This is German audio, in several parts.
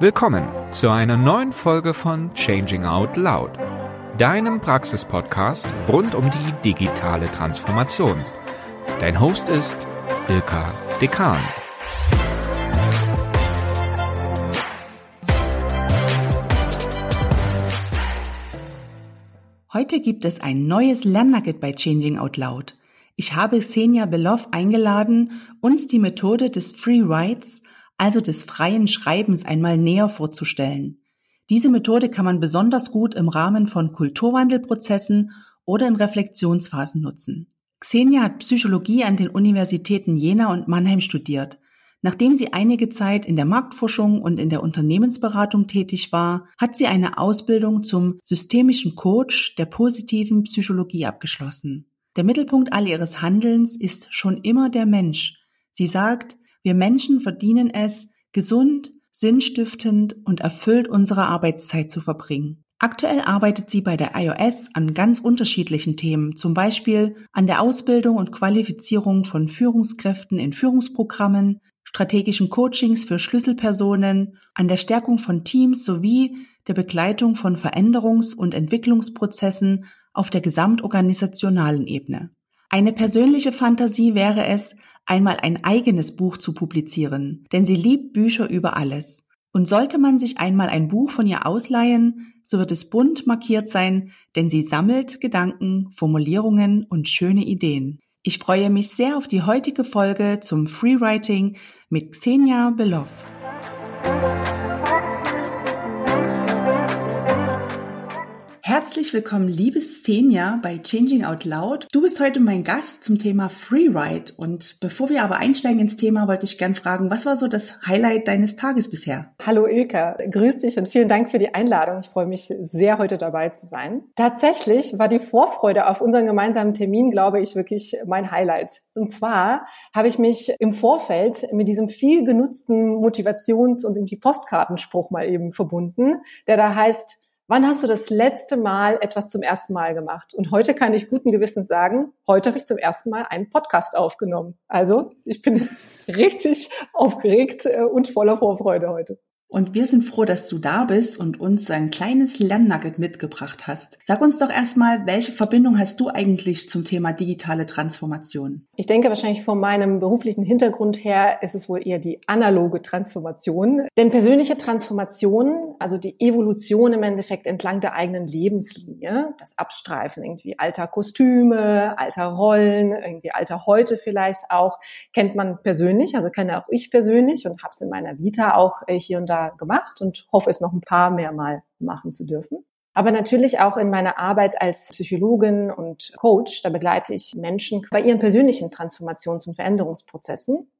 Willkommen zu einer neuen Folge von Changing Out Loud, deinem Praxispodcast rund um die digitale Transformation. Dein Host ist Ilka Dekan. Heute gibt es ein neues Lernnugget bei Changing Out Loud. Ich habe Xenia Beloff eingeladen, uns die Methode des Free Writes also des freien Schreibens, einmal näher vorzustellen. Diese Methode kann man besonders gut im Rahmen von Kulturwandelprozessen oder in Reflexionsphasen nutzen. Xenia hat Psychologie an den Universitäten Jena und Mannheim studiert. Nachdem sie einige Zeit in der Marktforschung und in der Unternehmensberatung tätig war, hat sie eine Ausbildung zum systemischen Coach der positiven Psychologie abgeschlossen. Der Mittelpunkt all ihres Handelns ist schon immer der Mensch. Sie sagt, wir Menschen verdienen es, gesund, sinnstiftend und erfüllt unsere Arbeitszeit zu verbringen. Aktuell arbeitet sie bei der iOS an ganz unterschiedlichen Themen, zum Beispiel an der Ausbildung und Qualifizierung von Führungskräften in Führungsprogrammen, strategischen Coachings für Schlüsselpersonen, an der Stärkung von Teams sowie der Begleitung von Veränderungs- und Entwicklungsprozessen auf der gesamtorganisationalen Ebene. Eine persönliche Fantasie wäre es, einmal ein eigenes Buch zu publizieren, denn sie liebt Bücher über alles. Und sollte man sich einmal ein Buch von ihr ausleihen, so wird es bunt markiert sein, denn sie sammelt Gedanken, Formulierungen und schöne Ideen. Ich freue mich sehr auf die heutige Folge zum Freewriting mit Xenia Beloff. Herzlich willkommen, liebe Xenia, bei Changing Out Loud. Du bist heute mein Gast zum Thema Freeride. Und bevor wir aber einsteigen ins Thema, wollte ich gern fragen, was war so das Highlight deines Tages bisher? Hallo Ilka, grüß dich und vielen Dank für die Einladung. Ich freue mich sehr, heute dabei zu sein. Tatsächlich war die Vorfreude auf unseren gemeinsamen Termin, glaube ich, wirklich mein Highlight. Und zwar habe ich mich im Vorfeld mit diesem viel genutzten Motivations- und irgendwie Postkartenspruch mal eben verbunden, der da heißt, Wann hast du das letzte Mal etwas zum ersten Mal gemacht? Und heute kann ich guten Gewissens sagen, heute habe ich zum ersten Mal einen Podcast aufgenommen. Also ich bin richtig aufgeregt äh, und voller Vorfreude heute. Und wir sind froh, dass du da bist und uns ein kleines Lernnugget mitgebracht hast. Sag uns doch erstmal, welche Verbindung hast du eigentlich zum Thema digitale Transformation? Ich denke wahrscheinlich von meinem beruflichen Hintergrund her ist es wohl eher die analoge Transformation. Denn persönliche Transformation, also die Evolution im Endeffekt entlang der eigenen Lebenslinie, das Abstreifen irgendwie alter Kostüme, alter Rollen, irgendwie alter heute vielleicht auch, kennt man persönlich, also kenne auch ich persönlich und habe es in meiner Vita auch hier und da gemacht und hoffe es noch ein paar mehr Mal machen zu dürfen. Aber natürlich auch in meiner Arbeit als Psychologin und Coach, da begleite ich Menschen bei ihren persönlichen Transformations- und Veränderungsprozessen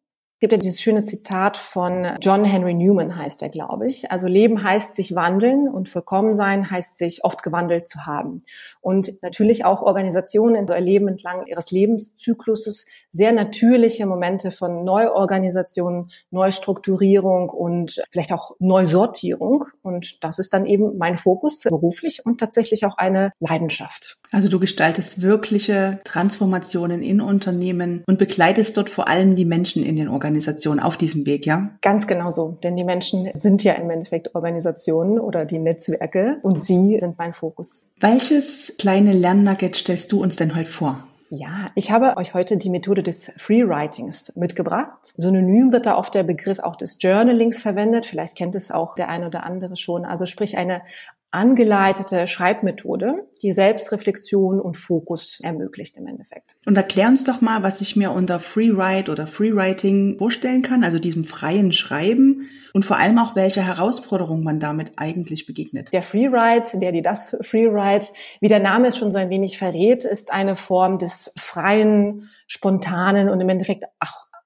gibt ja dieses schöne Zitat von John Henry Newman, heißt er, glaube ich. Also Leben heißt sich wandeln und vollkommen sein heißt sich oft gewandelt zu haben. Und natürlich auch Organisationen erleben entlang ihres Lebenszykluses sehr natürliche Momente von Neuorganisation, Neustrukturierung und vielleicht auch Neusortierung. Und das ist dann eben mein Fokus beruflich und tatsächlich auch eine Leidenschaft. Also du gestaltest wirkliche Transformationen in Unternehmen und begleitest dort vor allem die Menschen in den Organisationen. Organisation auf diesem Weg, ja? Ganz genau so. Denn die Menschen sind ja im Endeffekt Organisationen oder die Netzwerke und sie sind mein Fokus. Welches kleine Lernnugget stellst du uns denn heute vor? Ja, ich habe euch heute die Methode des Freewritings mitgebracht. Synonym wird da oft der Begriff auch des Journalings verwendet. Vielleicht kennt es auch der eine oder andere schon. Also sprich eine angeleitete Schreibmethode, die Selbstreflexion und Fokus ermöglicht im Endeffekt. Und erklär uns doch mal, was ich mir unter Freewrite oder Freewriting vorstellen kann, also diesem freien Schreiben und vor allem auch, welche Herausforderungen man damit eigentlich begegnet. Der Freewrite, der die das Freewrite, wie der Name es schon so ein wenig verrät, ist eine Form des freien, spontanen und im Endeffekt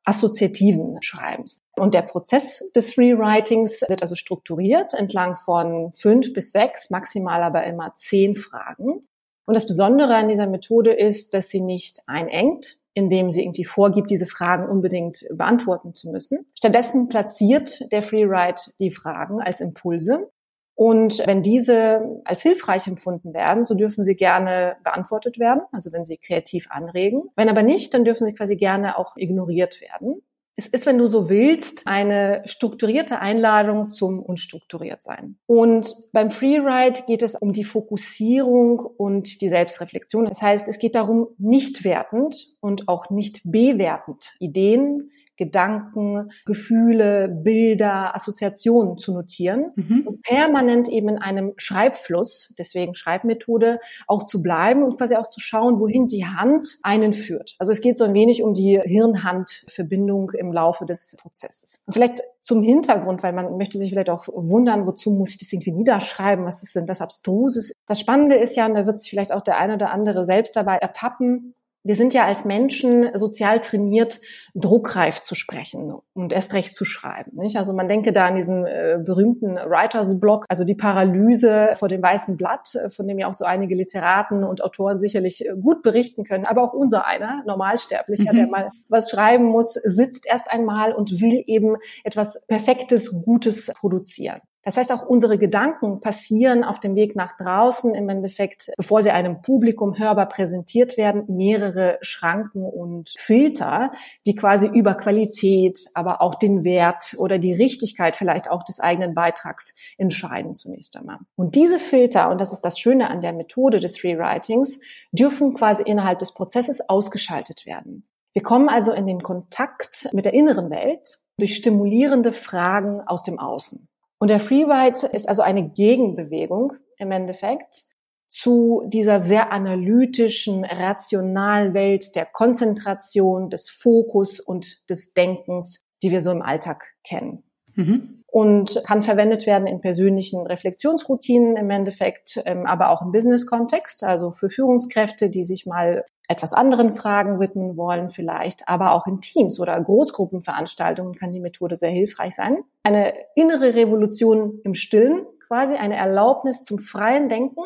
assoziativen Schreibens. Und der Prozess des Freewritings wird also strukturiert entlang von fünf bis sechs, maximal aber immer zehn Fragen. Und das Besondere an dieser Methode ist, dass sie nicht einengt, indem sie irgendwie vorgibt, diese Fragen unbedingt beantworten zu müssen. Stattdessen platziert der Freeride die Fragen als Impulse und wenn diese als hilfreich empfunden werden, so dürfen sie gerne beantwortet werden, also wenn sie kreativ anregen. Wenn aber nicht, dann dürfen sie quasi gerne auch ignoriert werden. Es ist, wenn du so willst, eine strukturierte Einladung zum unstrukturiert sein. Und beim Freeride geht es um die Fokussierung und die Selbstreflexion. Das heißt, es geht darum, nicht wertend und auch nicht bewertend Ideen, Gedanken, Gefühle, Bilder, Assoziationen zu notieren mhm. und permanent eben in einem Schreibfluss, deswegen Schreibmethode, auch zu bleiben und quasi auch zu schauen, wohin die Hand einen führt. Also es geht so ein wenig um die Hirn-Hand-Verbindung im Laufe des Prozesses. Und vielleicht zum Hintergrund, weil man möchte sich vielleicht auch wundern, wozu muss ich das irgendwie niederschreiben? Was ist denn das Abstruses? Das Spannende ist ja, und da wird sich vielleicht auch der eine oder andere selbst dabei ertappen, wir sind ja als Menschen sozial trainiert, druckreif zu sprechen und erst recht zu schreiben. Nicht? Also man denke da an diesen äh, berühmten Writers Block, also die Paralyse vor dem weißen Blatt, äh, von dem ja auch so einige Literaten und Autoren sicherlich äh, gut berichten können. Aber auch unser einer, Normalsterblicher, mhm. der mal was schreiben muss, sitzt erst einmal und will eben etwas Perfektes, Gutes produzieren. Das heißt, auch unsere Gedanken passieren auf dem Weg nach draußen im Endeffekt, bevor sie einem Publikum hörbar präsentiert werden, mehrere Schranken und Filter, die quasi über Qualität, aber auch den Wert oder die Richtigkeit vielleicht auch des eigenen Beitrags entscheiden zunächst einmal. Und diese Filter, und das ist das Schöne an der Methode des Freewritings, dürfen quasi innerhalb des Prozesses ausgeschaltet werden. Wir kommen also in den Kontakt mit der inneren Welt durch stimulierende Fragen aus dem Außen. Und der Freeride ist also eine Gegenbewegung im Endeffekt zu dieser sehr analytischen, rationalen Welt der Konzentration, des Fokus und des Denkens, die wir so im Alltag kennen. Mhm und kann verwendet werden in persönlichen Reflexionsroutinen im Endeffekt, ähm, aber auch im Business-Kontext, also für Führungskräfte, die sich mal etwas anderen Fragen widmen wollen vielleicht, aber auch in Teams oder Großgruppenveranstaltungen kann die Methode sehr hilfreich sein. Eine innere Revolution im Stillen, quasi eine Erlaubnis zum freien Denken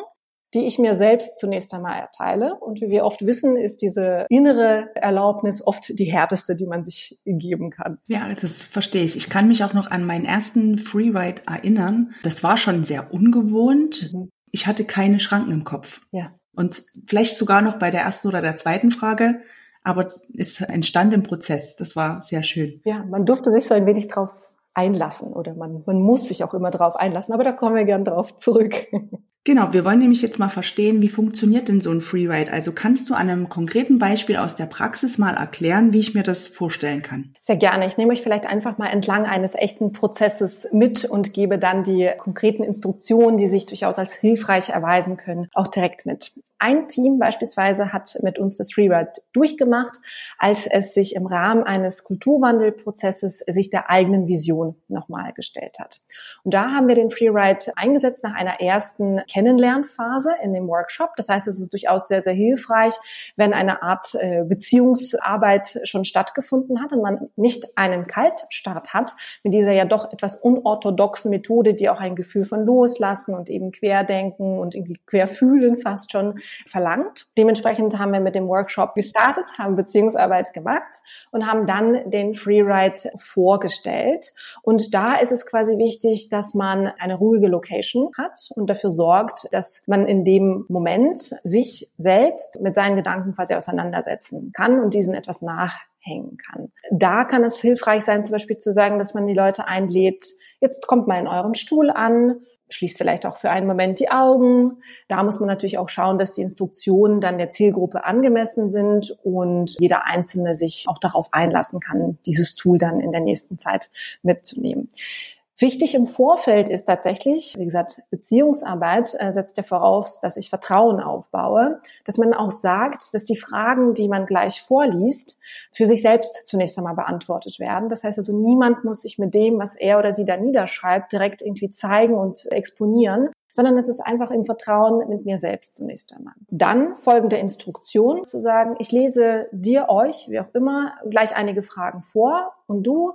die ich mir selbst zunächst einmal erteile. Und wie wir oft wissen, ist diese innere Erlaubnis oft die härteste, die man sich geben kann. Ja, das verstehe ich. Ich kann mich auch noch an meinen ersten Freeride erinnern. Das war schon sehr ungewohnt. Mhm. Ich hatte keine Schranken im Kopf. Ja. Und vielleicht sogar noch bei der ersten oder der zweiten Frage. Aber es entstand im Prozess. Das war sehr schön. Ja, man durfte sich so ein wenig drauf einlassen oder man, man muss sich auch immer drauf einlassen, aber da kommen wir gern drauf zurück. Genau, wir wollen nämlich jetzt mal verstehen, wie funktioniert denn so ein Freeride? Also kannst du an einem konkreten Beispiel aus der Praxis mal erklären, wie ich mir das vorstellen kann? Sehr gerne. Ich nehme euch vielleicht einfach mal entlang eines echten Prozesses mit und gebe dann die konkreten Instruktionen, die sich durchaus als hilfreich erweisen können, auch direkt mit. Ein Team beispielsweise hat mit uns das Freeride durchgemacht, als es sich im Rahmen eines Kulturwandelprozesses sich der eigenen Vision nochmal gestellt hat. Und da haben wir den Freeride eingesetzt nach einer ersten Kennenlernphase in dem Workshop. Das heißt, es ist durchaus sehr, sehr hilfreich, wenn eine Art äh, Beziehungsarbeit schon stattgefunden hat und man nicht einen Kaltstart hat mit dieser ja doch etwas unorthodoxen Methode, die auch ein Gefühl von Loslassen und eben Querdenken und irgendwie Querfühlen fast schon verlangt. Dementsprechend haben wir mit dem Workshop gestartet, haben Beziehungsarbeit gemacht und haben dann den Freeride vorgestellt. Und da ist es quasi wichtig, dass man eine ruhige Location hat und dafür sorgt, dass man in dem Moment sich selbst mit seinen Gedanken quasi auseinandersetzen kann und diesen etwas nachhängen kann. Da kann es hilfreich sein, zum Beispiel zu sagen, dass man die Leute einlädt, jetzt kommt mal in eurem Stuhl an, schließt vielleicht auch für einen Moment die Augen. Da muss man natürlich auch schauen, dass die Instruktionen dann der Zielgruppe angemessen sind und jeder Einzelne sich auch darauf einlassen kann, dieses Tool dann in der nächsten Zeit mitzunehmen. Wichtig im Vorfeld ist tatsächlich, wie gesagt, Beziehungsarbeit äh, setzt ja voraus, dass ich Vertrauen aufbaue, dass man auch sagt, dass die Fragen, die man gleich vorliest, für sich selbst zunächst einmal beantwortet werden. Das heißt also, niemand muss sich mit dem, was er oder sie da niederschreibt, direkt irgendwie zeigen und exponieren, sondern es ist einfach im Vertrauen mit mir selbst zunächst einmal. Dann folgende Instruktion zu sagen, ich lese dir, euch, wie auch immer, gleich einige Fragen vor und du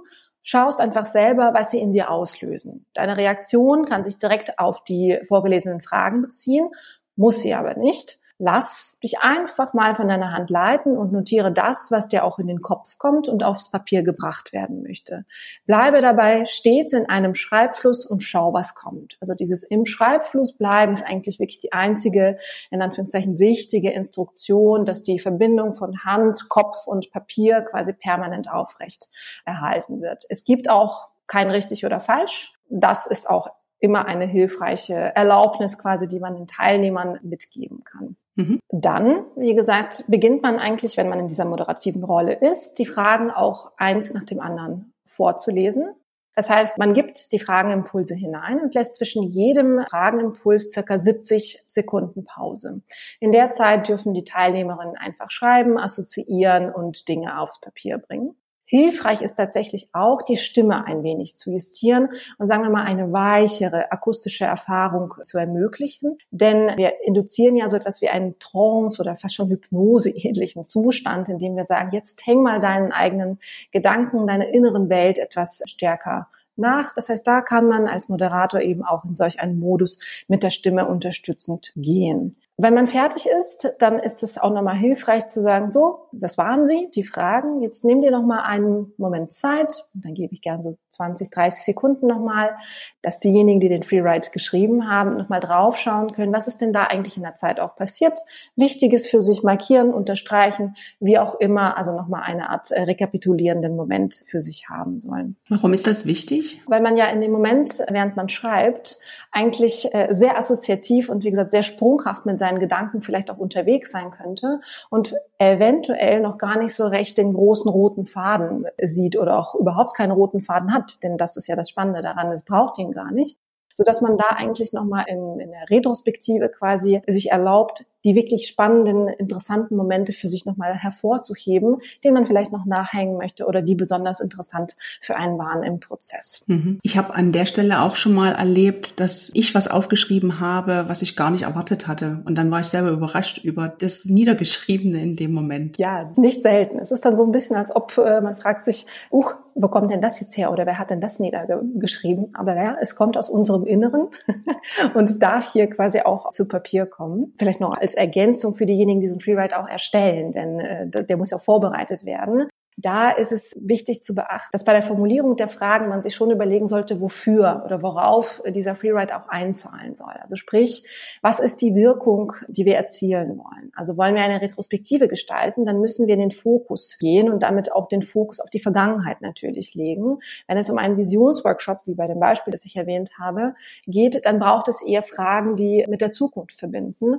schaust einfach selber, was sie in dir auslösen. Deine Reaktion kann sich direkt auf die vorgelesenen Fragen beziehen, muss sie aber nicht. Lass dich einfach mal von deiner Hand leiten und notiere das, was dir auch in den Kopf kommt und aufs Papier gebracht werden möchte. Bleibe dabei stets in einem Schreibfluss und schau, was kommt. Also dieses im Schreibfluss bleiben ist eigentlich wirklich die einzige, in Anführungszeichen, wichtige Instruktion, dass die Verbindung von Hand, Kopf und Papier quasi permanent aufrecht erhalten wird. Es gibt auch kein richtig oder falsch. Das ist auch immer eine hilfreiche Erlaubnis quasi, die man den Teilnehmern mitgeben kann. Mhm. Dann, wie gesagt, beginnt man eigentlich, wenn man in dieser moderativen Rolle ist, die Fragen auch eins nach dem anderen vorzulesen. Das heißt, man gibt die Fragenimpulse hinein und lässt zwischen jedem Fragenimpuls circa 70 Sekunden Pause. In der Zeit dürfen die Teilnehmerinnen einfach schreiben, assoziieren und Dinge aufs Papier bringen. Hilfreich ist tatsächlich auch, die Stimme ein wenig zu justieren und sagen wir mal eine weichere akustische Erfahrung zu ermöglichen. Denn wir induzieren ja so etwas wie einen Trance oder fast schon Hypnose-ähnlichen Zustand, in dem wir sagen, jetzt häng mal deinen eigenen Gedanken, deine inneren Welt etwas stärker nach. Das heißt, da kann man als Moderator eben auch in solch einen Modus mit der Stimme unterstützend gehen. Wenn man fertig ist, dann ist es auch nochmal hilfreich zu sagen, so, das waren sie, die Fragen. Jetzt nimm dir nochmal einen Moment Zeit, und dann gebe ich gern so 20, 30 Sekunden nochmal, dass diejenigen, die den Freeride geschrieben haben, nochmal draufschauen können, was ist denn da eigentlich in der Zeit auch passiert. Wichtiges für sich markieren, unterstreichen, wie auch immer, also nochmal eine Art äh, rekapitulierenden Moment für sich haben sollen. Warum ist das wichtig? Weil man ja in dem Moment, während man schreibt, eigentlich äh, sehr assoziativ und wie gesagt sehr sprunghaft mit seinen Gedanken vielleicht auch unterwegs sein könnte und eventuell noch gar nicht so recht den großen roten Faden sieht oder auch überhaupt keinen roten Faden hat, denn das ist ja das Spannende daran, es braucht ihn gar nicht so dass man da eigentlich nochmal in, in der Retrospektive quasi sich erlaubt, die wirklich spannenden, interessanten Momente für sich nochmal hervorzuheben, denen man vielleicht noch nachhängen möchte oder die besonders interessant für einen waren im Prozess. Mhm. Ich habe an der Stelle auch schon mal erlebt, dass ich was aufgeschrieben habe, was ich gar nicht erwartet hatte. Und dann war ich selber überrascht über das Niedergeschriebene in dem Moment. Ja, nicht selten. Es ist dann so ein bisschen, als ob äh, man fragt sich, uch, wo kommt denn das jetzt her oder wer hat denn das niedergeschrieben? Aber ja, es kommt aus unserem Inneren und darf hier quasi auch zu Papier kommen. Vielleicht noch als Ergänzung für diejenigen, die so einen Freeride auch erstellen, denn äh, der muss ja auch vorbereitet werden da ist es wichtig zu beachten, dass bei der Formulierung der Fragen man sich schon überlegen sollte, wofür oder worauf dieser Freeride auch einzahlen soll. Also sprich, was ist die Wirkung, die wir erzielen wollen? Also wollen wir eine Retrospektive gestalten, dann müssen wir in den Fokus gehen und damit auch den Fokus auf die Vergangenheit natürlich legen. Wenn es um einen Visionsworkshop, wie bei dem Beispiel, das ich erwähnt habe, geht, dann braucht es eher Fragen, die mit der Zukunft verbinden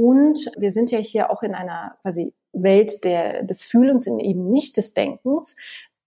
und wir sind ja hier auch in einer quasi Welt der, des Fühlens und eben nicht des Denkens.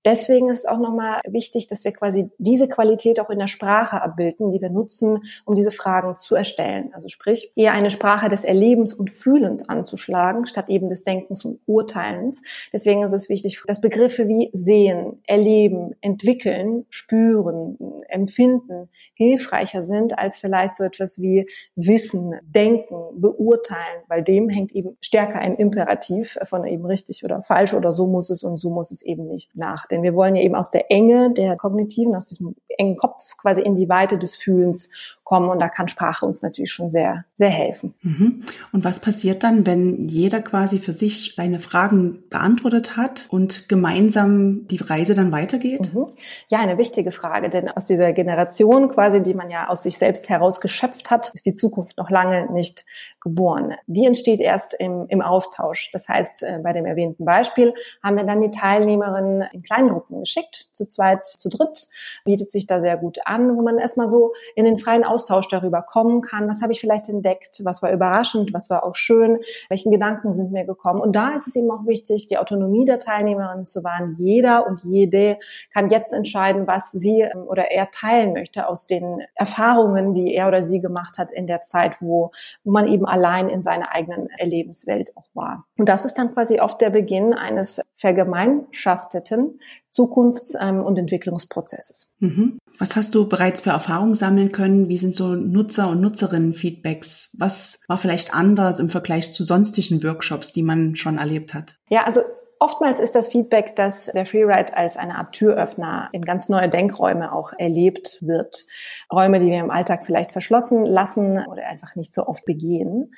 Deswegen ist es auch nochmal wichtig, dass wir quasi diese Qualität auch in der Sprache abbilden, die wir nutzen, um diese Fragen zu erstellen. Also sprich, eher eine Sprache des Erlebens und Fühlens anzuschlagen, statt eben des Denkens und Urteilens. Deswegen ist es wichtig, dass Begriffe wie sehen, erleben, entwickeln, spüren, empfinden hilfreicher sind als vielleicht so etwas wie wissen, denken, beurteilen, weil dem hängt eben stärker ein Imperativ von eben richtig oder falsch oder so muss es und so muss es eben nicht nach. Denn wir wollen ja eben aus der Enge der kognitiven, aus diesem engen Kopf quasi in die Weite des Fühlens kommen. Und da kann Sprache uns natürlich schon sehr, sehr helfen. Mhm. Und was passiert dann, wenn jeder quasi für sich seine Fragen beantwortet hat und gemeinsam die Reise dann weitergeht? Mhm. Ja, eine wichtige Frage, denn aus dieser Generation quasi, die man ja aus sich selbst heraus geschöpft hat, ist die Zukunft noch lange nicht geboren. Die entsteht erst im, im Austausch. Das heißt, äh, bei dem erwähnten Beispiel haben wir dann die Teilnehmerinnen in kleinen Gruppen geschickt, zu zweit, zu dritt, bietet sich da sehr gut an, wo man erstmal so in den freien Austausch darüber kommen kann, was habe ich vielleicht entdeckt, was war überraschend, was war auch schön, welchen Gedanken sind mir gekommen. Und da ist es eben auch wichtig, die Autonomie der Teilnehmerinnen zu wahren. Jeder und jede kann jetzt entscheiden, was sie ähm, oder er teilen möchte aus den Erfahrungen, die er oder sie gemacht hat in der Zeit, wo man eben allein in seiner eigenen Erlebenswelt auch war. Und das ist dann quasi oft der Beginn eines vergemeinschafteten Zukunfts- ähm, und Entwicklungsprozesses. Mhm. Was hast du bereits für Erfahrungen sammeln können? Wie sind so Nutzer- und Nutzerinnen-Feedbacks? Was war vielleicht anders im Vergleich zu sonstigen Workshops, die man schon erlebt hat? Ja, also Oftmals ist das Feedback, dass der Freeride als eine Art Türöffner in ganz neue Denkräume auch erlebt wird. Räume, die wir im Alltag vielleicht verschlossen lassen oder einfach nicht so oft begehen.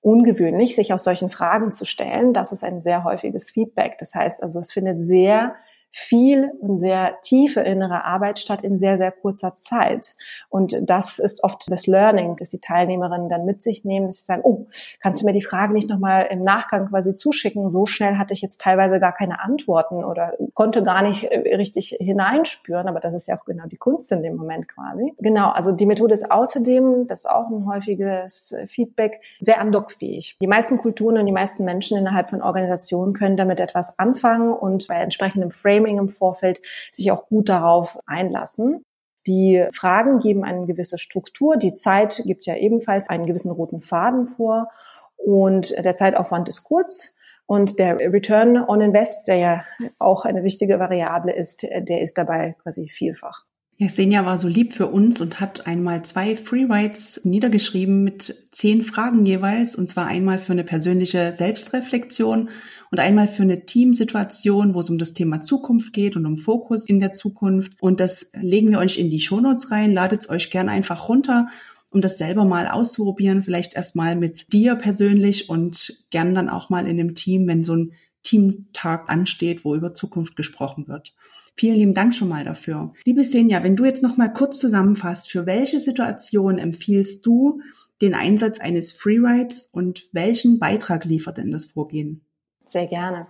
Ungewöhnlich, sich auch solchen Fragen zu stellen. Das ist ein sehr häufiges Feedback. Das heißt also, es findet sehr viel und sehr tiefe innere Arbeit statt in sehr, sehr kurzer Zeit. Und das ist oft das Learning, das die Teilnehmerinnen dann mit sich nehmen, dass sie sagen, oh, kannst du mir die Frage nicht nochmal im Nachgang quasi zuschicken? So schnell hatte ich jetzt teilweise gar keine Antworten oder konnte gar nicht äh, richtig hineinspüren. Aber das ist ja auch genau die Kunst in dem Moment quasi. Genau, also die Methode ist außerdem, das ist auch ein häufiges Feedback, sehr andockfähig. Die meisten Kulturen und die meisten Menschen innerhalb von Organisationen können damit etwas anfangen und bei entsprechendem Frame Framing im Vorfeld sich auch gut darauf einlassen. Die Fragen geben eine gewisse Struktur. Die Zeit gibt ja ebenfalls einen gewissen roten Faden vor. Und der Zeitaufwand ist kurz. Und der Return on Invest, der ja auch eine wichtige Variable ist, der ist dabei quasi vielfach. Ja, Senja war so lieb für uns und hat einmal zwei Freerides niedergeschrieben mit zehn Fragen jeweils. Und zwar einmal für eine persönliche Selbstreflexion und einmal für eine Teamsituation, wo es um das Thema Zukunft geht und um Fokus in der Zukunft. Und das legen wir euch in die Shownotes rein. Ladet es euch gerne einfach runter, um das selber mal auszuprobieren. Vielleicht erstmal mit dir persönlich und gern dann auch mal in dem Team, wenn so ein Teamtag ansteht, wo über Zukunft gesprochen wird. Vielen lieben Dank schon mal dafür. Liebe Senja, wenn du jetzt noch mal kurz zusammenfasst, für welche Situation empfiehlst du den Einsatz eines Freerides und welchen Beitrag liefert denn das Vorgehen? Sehr gerne.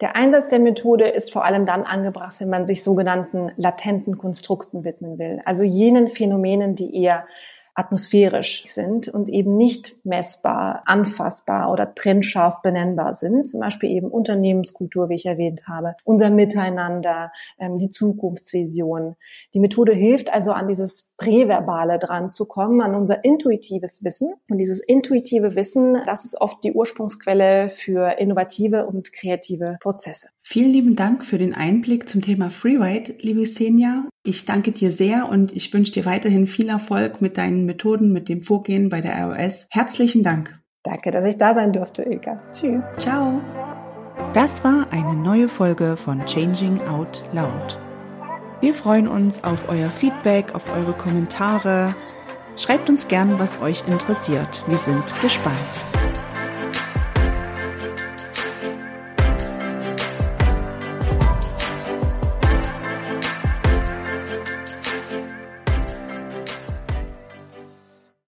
Der Einsatz der Methode ist vor allem dann angebracht, wenn man sich sogenannten latenten Konstrukten widmen will, also jenen Phänomenen, die eher atmosphärisch sind und eben nicht messbar, anfassbar oder trennscharf benennbar sind. Zum Beispiel eben Unternehmenskultur, wie ich erwähnt habe, unser Miteinander, ähm, die Zukunftsvision. Die Methode hilft also an dieses Präverbale dran zu kommen, an unser intuitives Wissen. Und dieses intuitive Wissen, das ist oft die Ursprungsquelle für innovative und kreative Prozesse. Vielen lieben Dank für den Einblick zum Thema Freeride, liebe Senja. Ich danke dir sehr und ich wünsche dir weiterhin viel Erfolg mit deinen Methoden, mit dem Vorgehen bei der ROS. Herzlichen Dank. Danke, dass ich da sein durfte, Ilka. Tschüss. Ciao. Das war eine neue Folge von Changing Out Loud. Wir freuen uns auf euer Feedback, auf eure Kommentare. Schreibt uns gern, was euch interessiert. Wir sind gespannt.